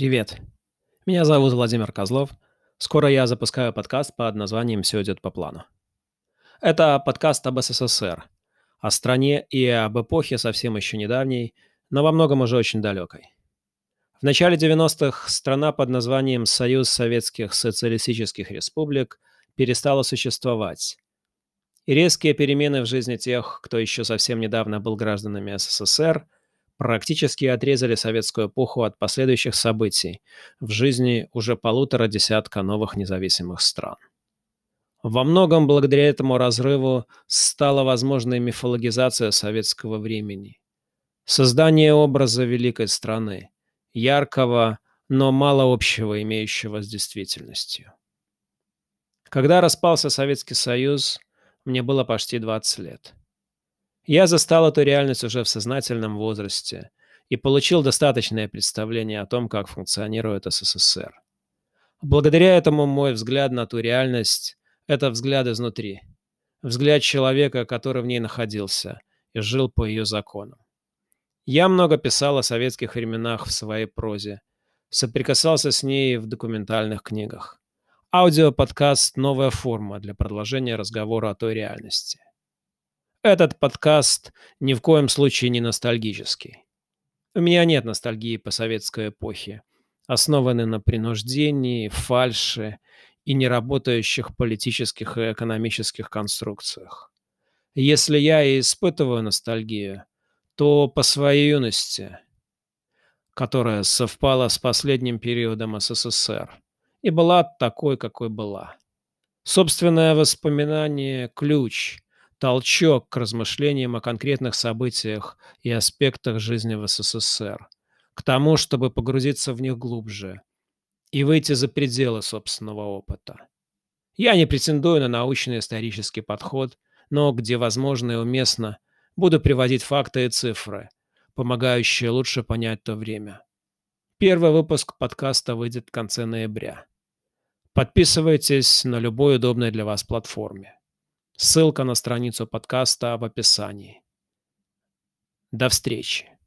Привет. Меня зовут Владимир Козлов. Скоро я запускаю подкаст под названием «Все идет по плану». Это подкаст об СССР, о стране и об эпохе совсем еще недавней, но во многом уже очень далекой. В начале 90-х страна под названием Союз Советских Социалистических Республик перестала существовать. И резкие перемены в жизни тех, кто еще совсем недавно был гражданами СССР – практически отрезали советскую эпоху от последующих событий в жизни уже полутора десятка новых независимых стран. Во многом благодаря этому разрыву стала возможной мифологизация советского времени. Создание образа великой страны, яркого, но мало общего имеющего с действительностью. Когда распался Советский Союз, мне было почти 20 лет. Я застал эту реальность уже в сознательном возрасте и получил достаточное представление о том, как функционирует СССР. Благодаря этому мой взгляд на ту реальность – это взгляд изнутри. Взгляд человека, который в ней находился и жил по ее законам. Я много писал о советских временах в своей прозе, соприкасался с ней в документальных книгах. Аудиоподкаст – новая форма для продолжения разговора о той реальности. Этот подкаст ни в коем случае не ностальгический. У меня нет ностальгии по советской эпохе, основанной на принуждении, фальше и неработающих политических и экономических конструкциях. Если я и испытываю ностальгию, то по своей юности, которая совпала с последним периодом СССР и была такой, какой была. Собственное воспоминание – ключ – толчок к размышлениям о конкретных событиях и аспектах жизни в СССР, к тому, чтобы погрузиться в них глубже и выйти за пределы собственного опыта. Я не претендую на научный исторический подход, но, где возможно и уместно, буду приводить факты и цифры, помогающие лучше понять то время. Первый выпуск подкаста выйдет в конце ноября. Подписывайтесь на любой удобной для вас платформе. Ссылка на страницу подкаста в описании. До встречи.